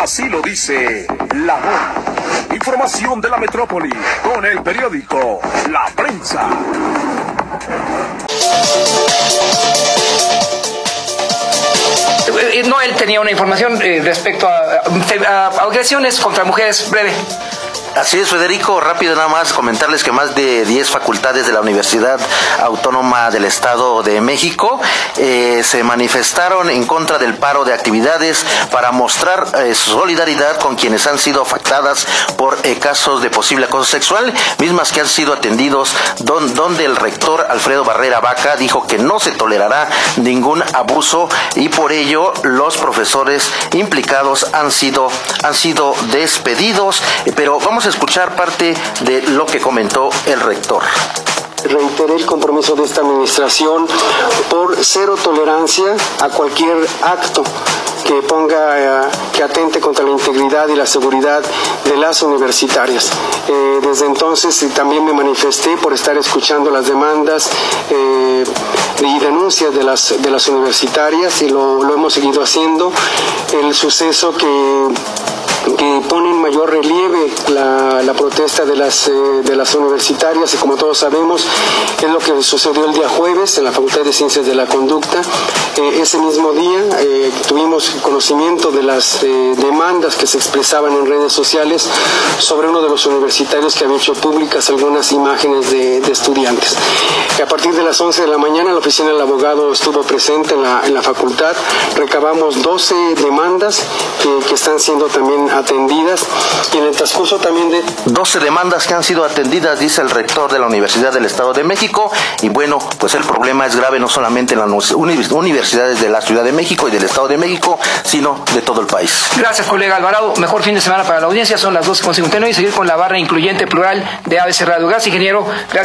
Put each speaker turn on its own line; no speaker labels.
Así lo dice la voz. Información de la metrópoli con el periódico La Prensa.
Eh, no, él tenía una información eh, respecto a agresiones contra mujeres. Breve.
Así es, Federico. Rápido nada más comentarles que más de 10 facultades de la Universidad Autónoma del Estado de México eh, se manifestaron en contra del paro de actividades para mostrar eh, solidaridad con quienes han sido afectadas por eh, casos de posible acoso sexual, mismas que han sido atendidos, donde el rector Alfredo Barrera Vaca dijo que no se tolerará ningún abuso y por ello los profesores implicados han sido, han sido despedidos. Pero vamos a escuchar parte de lo que comentó el rector
reiteré el compromiso de esta administración por cero tolerancia a cualquier acto que ponga, eh, que atente contra la integridad y la seguridad de las universitarias. Eh, desde entonces también me manifesté por estar escuchando las demandas eh, y denuncias de las, de las universitarias y lo, lo hemos seguido haciendo. El suceso que que pone en mayor relieve la, la protesta de las, eh, de las universitarias y como todos sabemos es lo que sucedió el día jueves en la Facultad de Ciencias de la Conducta. Eh, ese mismo día eh, tuvimos conocimiento de las demandas que se expresaban en redes sociales sobre uno de los universitarios que había hecho públicas algunas imágenes de, de estudiantes. a partir de las 11 de la mañana la oficina del abogado estuvo presente en la, en la facultad, recabamos 12 demandas que, que están siendo también atendidas y en el transcurso también de...
12 demandas que han sido atendidas, dice el rector de la Universidad del Estado de México y bueno, pues el problema es grave no solamente en las universidades de la Ciudad de México y del Estado de México, sino de todo el país.
Gracias, colega Alvarado. Mejor fin de semana para la audiencia. Son las 12.51 y seguir con la barra incluyente plural de ABC Radio. Gracias, ingeniero. Gracias.